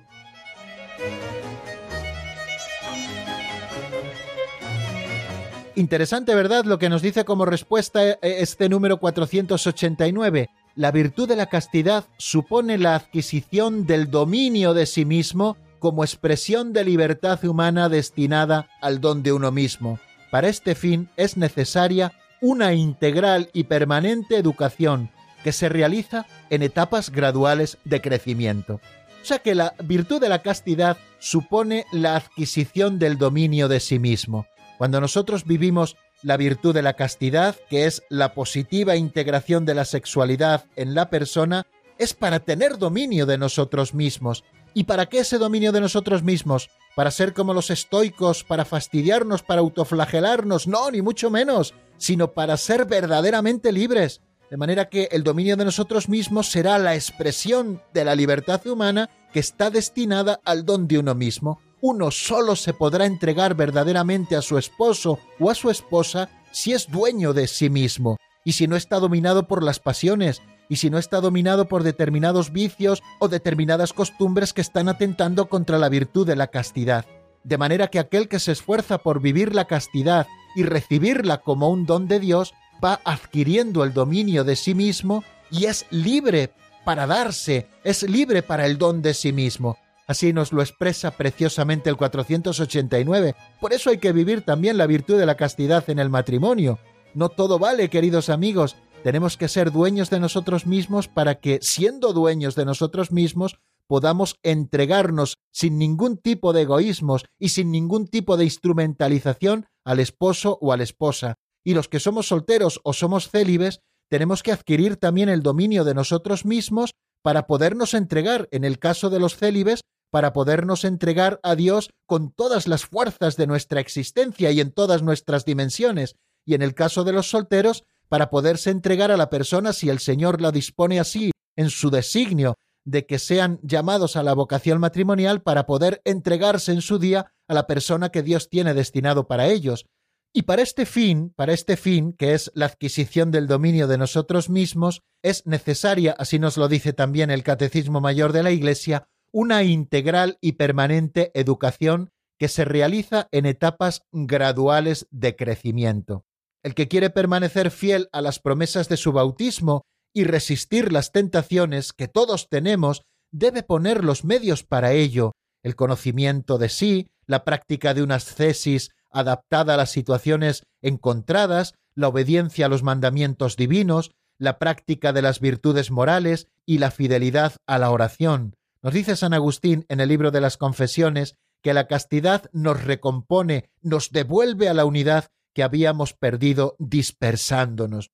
Interesante, ¿verdad? Lo que nos dice como respuesta eh, este número 489. La virtud de la castidad supone la adquisición del dominio de sí mismo como expresión de libertad humana destinada al don de uno mismo. Para este fin es necesaria una integral y permanente educación que se realiza en etapas graduales de crecimiento. O sea que la virtud de la castidad supone la adquisición del dominio de sí mismo. Cuando nosotros vivimos la virtud de la castidad, que es la positiva integración de la sexualidad en la persona, es para tener dominio de nosotros mismos. ¿Y para qué ese dominio de nosotros mismos? para ser como los estoicos, para fastidiarnos, para autoflagelarnos, no, ni mucho menos, sino para ser verdaderamente libres. De manera que el dominio de nosotros mismos será la expresión de la libertad humana que está destinada al don de uno mismo. Uno solo se podrá entregar verdaderamente a su esposo o a su esposa si es dueño de sí mismo y si no está dominado por las pasiones y si no está dominado por determinados vicios o determinadas costumbres que están atentando contra la virtud de la castidad. De manera que aquel que se esfuerza por vivir la castidad y recibirla como un don de Dios va adquiriendo el dominio de sí mismo y es libre para darse, es libre para el don de sí mismo. Así nos lo expresa preciosamente el 489. Por eso hay que vivir también la virtud de la castidad en el matrimonio. No todo vale, queridos amigos, tenemos que ser dueños de nosotros mismos para que, siendo dueños de nosotros mismos, podamos entregarnos sin ningún tipo de egoísmos y sin ningún tipo de instrumentalización al esposo o a la esposa. Y los que somos solteros o somos célibes, tenemos que adquirir también el dominio de nosotros mismos para podernos entregar, en el caso de los célibes, para podernos entregar a Dios con todas las fuerzas de nuestra existencia y en todas nuestras dimensiones, y en el caso de los solteros, para poderse entregar a la persona si el Señor la dispone así en su designio de que sean llamados a la vocación matrimonial para poder entregarse en su día a la persona que Dios tiene destinado para ellos. Y para este fin, para este fin, que es la adquisición del dominio de nosotros mismos, es necesaria, así nos lo dice también el Catecismo Mayor de la Iglesia, una integral y permanente educación que se realiza en etapas graduales de crecimiento. El que quiere permanecer fiel a las promesas de su bautismo y resistir las tentaciones que todos tenemos, debe poner los medios para ello, el conocimiento de sí, la práctica de unas cesis adaptada a las situaciones encontradas, la obediencia a los mandamientos divinos, la práctica de las virtudes morales y la fidelidad a la oración. Nos dice San Agustín en el libro de las confesiones que la castidad nos recompone, nos devuelve a la unidad que habíamos perdido dispersándonos.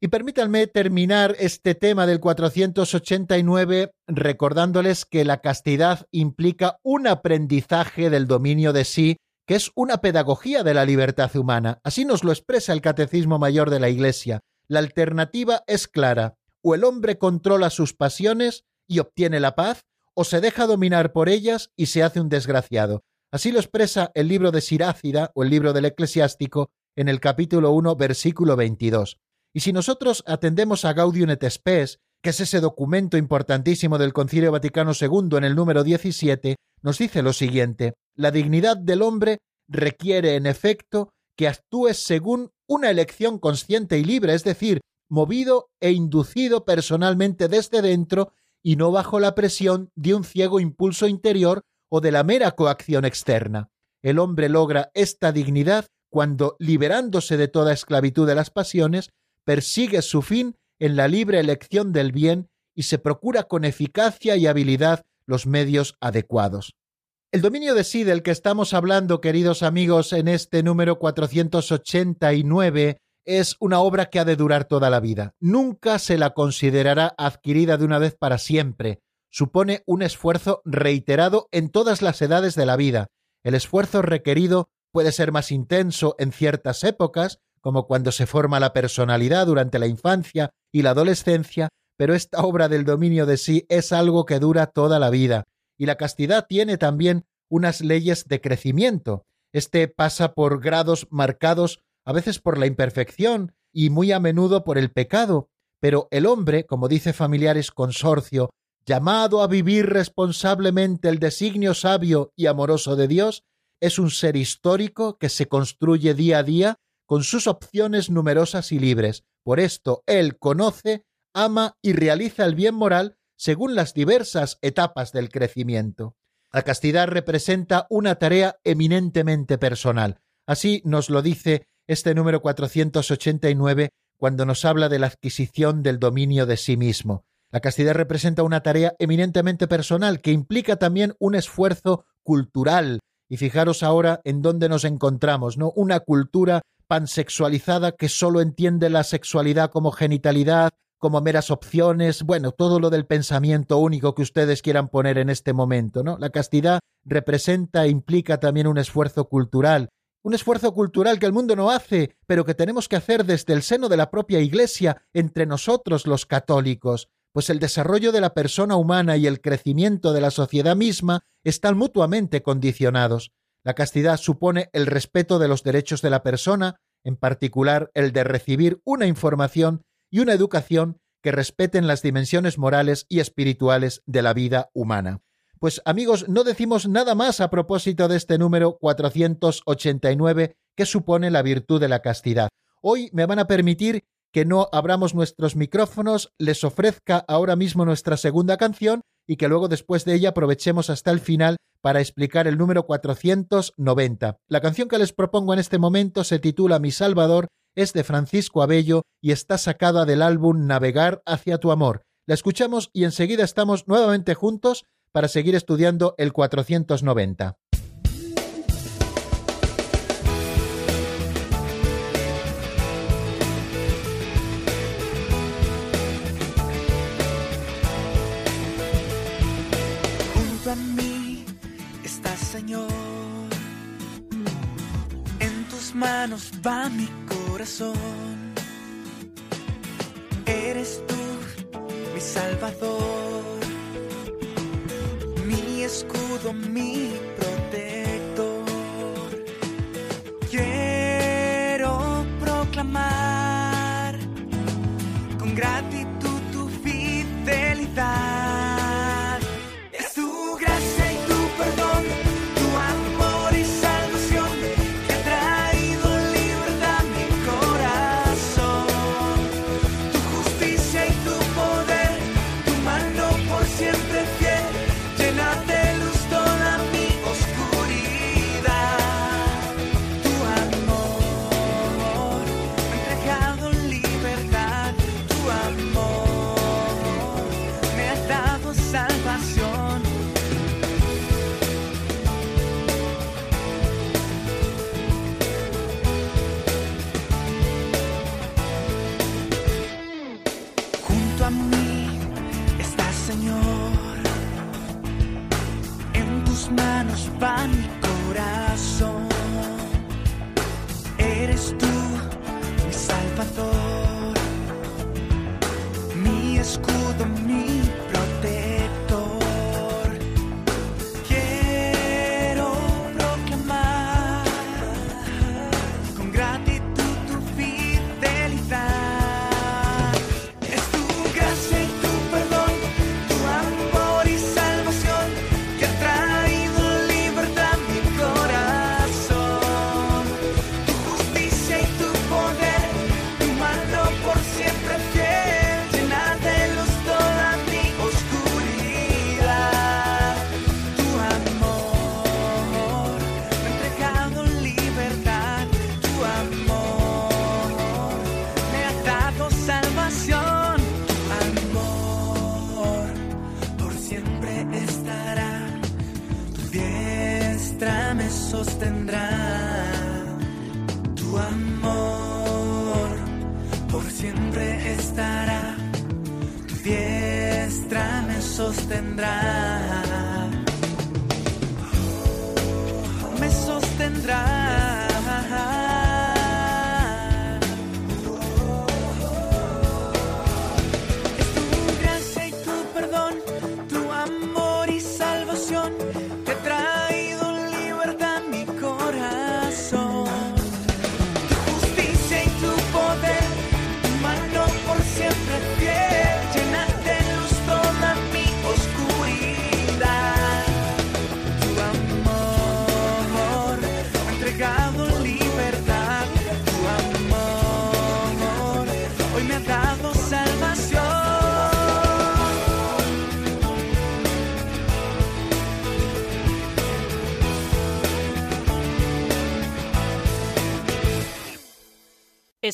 Y permítanme terminar este tema del 489 recordándoles que la castidad implica un aprendizaje del dominio de sí, que es una pedagogía de la libertad humana. Así nos lo expresa el Catecismo Mayor de la Iglesia. La alternativa es clara. O el hombre controla sus pasiones y obtiene la paz, o se deja dominar por ellas y se hace un desgraciado. Así lo expresa el libro de Sirácida o el libro del eclesiástico en el capítulo 1, versículo 22. Y si nosotros atendemos a Gaudium et Spes, que es ese documento importantísimo del Concilio Vaticano II en el número 17, nos dice lo siguiente: la dignidad del hombre requiere, en efecto, que actúes según una elección consciente y libre, es decir, movido e inducido personalmente desde dentro y no bajo la presión de un ciego impulso interior o de la mera coacción externa. El hombre logra esta dignidad cuando, liberándose de toda esclavitud de las pasiones, persigue su fin en la libre elección del bien y se procura con eficacia y habilidad los medios adecuados. El dominio de sí del que estamos hablando, queridos amigos, en este número 489, es una obra que ha de durar toda la vida. Nunca se la considerará adquirida de una vez para siempre, supone un esfuerzo reiterado en todas las edades de la vida. El esfuerzo requerido puede ser más intenso en ciertas épocas, como cuando se forma la personalidad durante la infancia y la adolescencia, pero esta obra del dominio de sí es algo que dura toda la vida, y la castidad tiene también unas leyes de crecimiento. Este pasa por grados marcados a veces por la imperfección y muy a menudo por el pecado, pero el hombre, como dice Familiares Consorcio, llamado a vivir responsablemente el designio sabio y amoroso de Dios, es un ser histórico que se construye día a día con sus opciones numerosas y libres. Por esto, él conoce, ama y realiza el bien moral según las diversas etapas del crecimiento. La castidad representa una tarea eminentemente personal. Así nos lo dice este número 489 cuando nos habla de la adquisición del dominio de sí mismo. La castidad representa una tarea eminentemente personal que implica también un esfuerzo cultural. Y fijaros ahora en dónde nos encontramos, ¿no? Una cultura pansexualizada que solo entiende la sexualidad como genitalidad, como meras opciones, bueno, todo lo del pensamiento único que ustedes quieran poner en este momento, ¿no? La castidad representa e implica también un esfuerzo cultural, un esfuerzo cultural que el mundo no hace, pero que tenemos que hacer desde el seno de la propia Iglesia, entre nosotros los católicos, pues el desarrollo de la persona humana y el crecimiento de la sociedad misma están mutuamente condicionados. La castidad supone el respeto de los derechos de la persona, en particular el de recibir una información y una educación que respeten las dimensiones morales y espirituales de la vida humana. Pues amigos, no decimos nada más a propósito de este número 489 que supone la virtud de la castidad. Hoy me van a permitir que no abramos nuestros micrófonos, les ofrezca ahora mismo nuestra segunda canción y que luego después de ella aprovechemos hasta el final para explicar el número 490. La canción que les propongo en este momento se titula Mi Salvador, es de Francisco Abello y está sacada del álbum Navegar hacia tu amor. La escuchamos y enseguida estamos nuevamente juntos para seguir estudiando el 490. Junto a está Señor, en tus manos va mi corazón. Eres tú mi Salvador escudo, mi protector. Quiero proclamar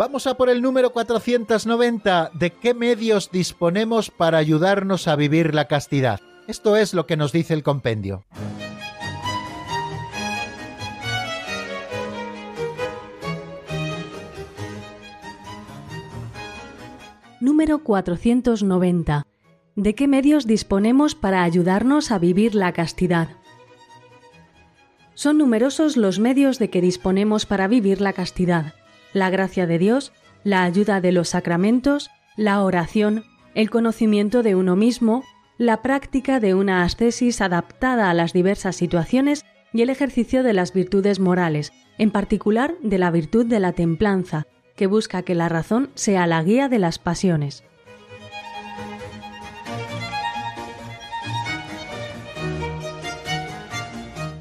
Vamos a por el número 490. ¿De qué medios disponemos para ayudarnos a vivir la castidad? Esto es lo que nos dice el compendio. Número 490. ¿De qué medios disponemos para ayudarnos a vivir la castidad? Son numerosos los medios de que disponemos para vivir la castidad. La gracia de Dios, la ayuda de los sacramentos, la oración, el conocimiento de uno mismo, la práctica de una ascesis adaptada a las diversas situaciones y el ejercicio de las virtudes morales, en particular de la virtud de la templanza, que busca que la razón sea la guía de las pasiones.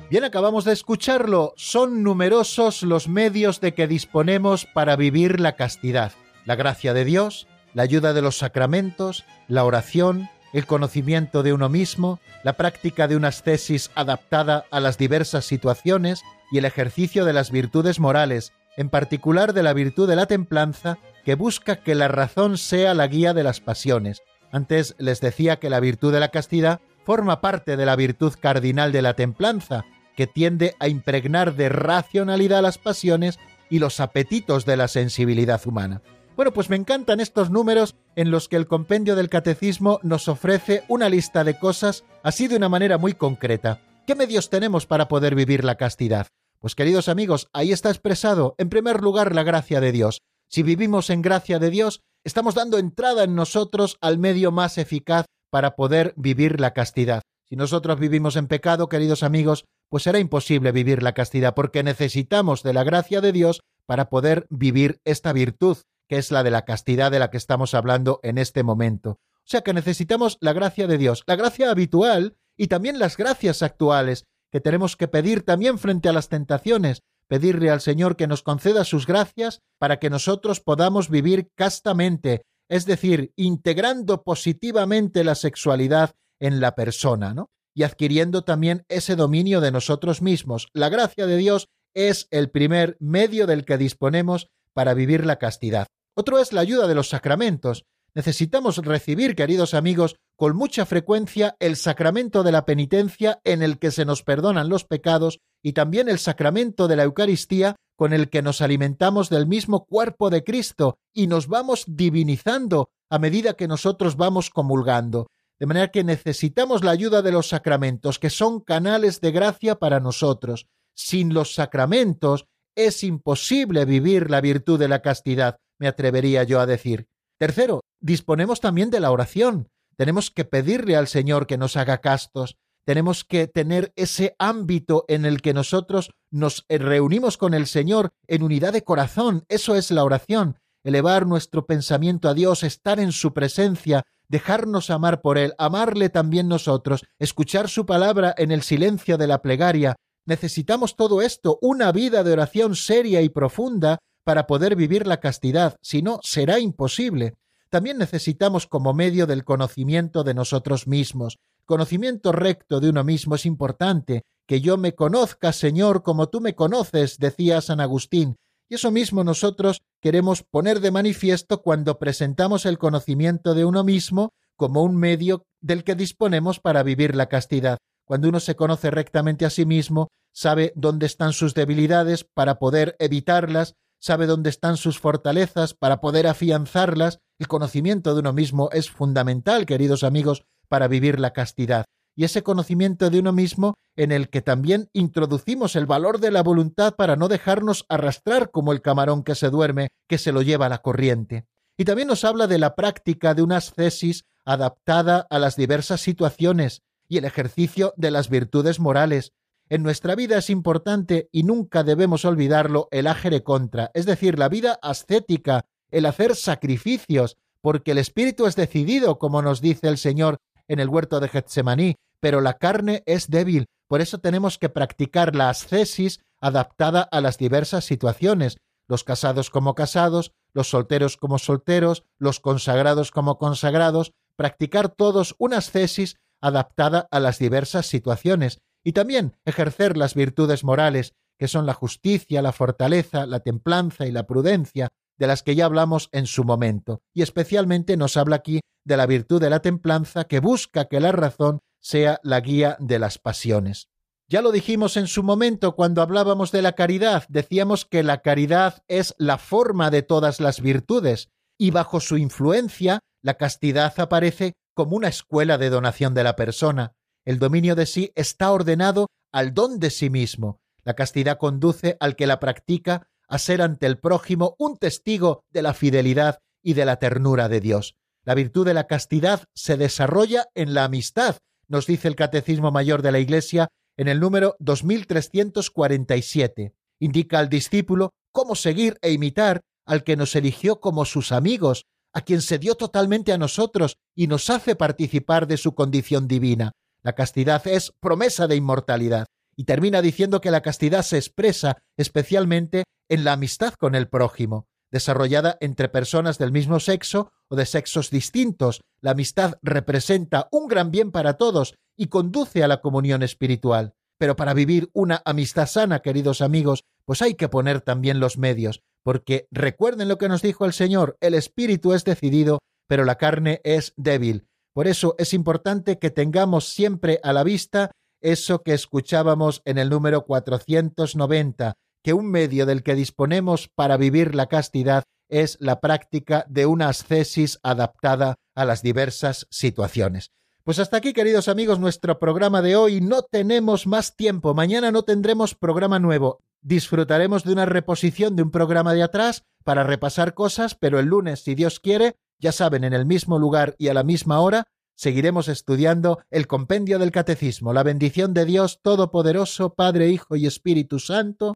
Bien, acabamos de escucharlo. Son numerosos los medios de que disponemos para vivir la castidad. La gracia de Dios, la ayuda de los sacramentos, la oración, el conocimiento de uno mismo, la práctica de una ascesis adaptada a las diversas situaciones y el ejercicio de las virtudes morales, en particular de la virtud de la templanza, que busca que la razón sea la guía de las pasiones. Antes les decía que la virtud de la castidad forma parte de la virtud cardinal de la templanza, que tiende a impregnar de racionalidad las pasiones y los apetitos de la sensibilidad humana. Bueno, pues me encantan estos números en los que el compendio del catecismo nos ofrece una lista de cosas así de una manera muy concreta. ¿Qué medios tenemos para poder vivir la castidad? Pues queridos amigos, ahí está expresado, en primer lugar, la gracia de Dios. Si vivimos en gracia de Dios, estamos dando entrada en nosotros al medio más eficaz para poder vivir la castidad. Si nosotros vivimos en pecado, queridos amigos, pues será imposible vivir la castidad, porque necesitamos de la gracia de Dios para poder vivir esta virtud, que es la de la castidad de la que estamos hablando en este momento. O sea que necesitamos la gracia de Dios, la gracia habitual y también las gracias actuales, que tenemos que pedir también frente a las tentaciones, pedirle al Señor que nos conceda sus gracias para que nosotros podamos vivir castamente, es decir, integrando positivamente la sexualidad en la persona, ¿no? Y adquiriendo también ese dominio de nosotros mismos. La gracia de Dios es el primer medio del que disponemos para vivir la castidad. Otro es la ayuda de los sacramentos. Necesitamos recibir, queridos amigos, con mucha frecuencia el sacramento de la penitencia en el que se nos perdonan los pecados y también el sacramento de la Eucaristía con el que nos alimentamos del mismo cuerpo de Cristo y nos vamos divinizando a medida que nosotros vamos comulgando. De manera que necesitamos la ayuda de los sacramentos, que son canales de gracia para nosotros. Sin los sacramentos es imposible vivir la virtud de la castidad, me atrevería yo a decir. Tercero, disponemos también de la oración. Tenemos que pedirle al Señor que nos haga castos. Tenemos que tener ese ámbito en el que nosotros nos reunimos con el Señor en unidad de corazón. Eso es la oración. Elevar nuestro pensamiento a Dios, estar en su presencia, dejarnos amar por Él, amarle también nosotros, escuchar su palabra en el silencio de la plegaria. Necesitamos todo esto, una vida de oración seria y profunda para poder vivir la castidad, si no, será imposible. También necesitamos como medio del conocimiento de nosotros mismos. Conocimiento recto de uno mismo es importante. Que yo me conozca, Señor, como tú me conoces, decía San Agustín. Y eso mismo nosotros queremos poner de manifiesto cuando presentamos el conocimiento de uno mismo como un medio del que disponemos para vivir la castidad. Cuando uno se conoce rectamente a sí mismo, sabe dónde están sus debilidades para poder evitarlas, sabe dónde están sus fortalezas para poder afianzarlas. El conocimiento de uno mismo es fundamental, queridos amigos, para vivir la castidad. Y ese conocimiento de uno mismo en el que también introducimos el valor de la voluntad para no dejarnos arrastrar como el camarón que se duerme, que se lo lleva la corriente. Y también nos habla de la práctica de unas tesis adaptada a las diversas situaciones y el ejercicio de las virtudes morales, en nuestra vida es importante y nunca debemos olvidarlo el agere contra, es decir, la vida ascética, el hacer sacrificios, porque el espíritu es decidido, como nos dice el Señor en el huerto de Getsemaní, pero la carne es débil, por eso tenemos que practicar la ascesis adaptada a las diversas situaciones, los casados como casados, los solteros como solteros, los consagrados como consagrados, practicar todos una ascesis adaptada a las diversas situaciones, y también ejercer las virtudes morales, que son la justicia, la fortaleza, la templanza y la prudencia, de las que ya hablamos en su momento, y especialmente nos habla aquí de la virtud de la templanza que busca que la razón sea la guía de las pasiones. Ya lo dijimos en su momento cuando hablábamos de la caridad, decíamos que la caridad es la forma de todas las virtudes, y bajo su influencia la castidad aparece como una escuela de donación de la persona. El dominio de sí está ordenado al don de sí mismo. La castidad conduce al que la practica a ser ante el prójimo un testigo de la fidelidad y de la ternura de Dios. La virtud de la castidad se desarrolla en la amistad, nos dice el Catecismo Mayor de la Iglesia en el número 2347. Indica al discípulo cómo seguir e imitar al que nos eligió como sus amigos, a quien se dio totalmente a nosotros y nos hace participar de su condición divina. La castidad es promesa de inmortalidad y termina diciendo que la castidad se expresa especialmente en la amistad con el prójimo, desarrollada entre personas del mismo sexo o de sexos distintos. La amistad representa un gran bien para todos y conduce a la comunión espiritual. Pero para vivir una amistad sana, queridos amigos, pues hay que poner también los medios, porque recuerden lo que nos dijo el Señor, el espíritu es decidido, pero la carne es débil. Por eso es importante que tengamos siempre a la vista eso que escuchábamos en el número 490, que un medio del que disponemos para vivir la castidad es la práctica de una ascesis adaptada a las diversas situaciones. Pues hasta aquí, queridos amigos, nuestro programa de hoy. No tenemos más tiempo. Mañana no tendremos programa nuevo. Disfrutaremos de una reposición de un programa de atrás para repasar cosas, pero el lunes, si Dios quiere, ya saben, en el mismo lugar y a la misma hora, seguiremos estudiando el compendio del Catecismo. La bendición de Dios Todopoderoso, Padre, Hijo y Espíritu Santo,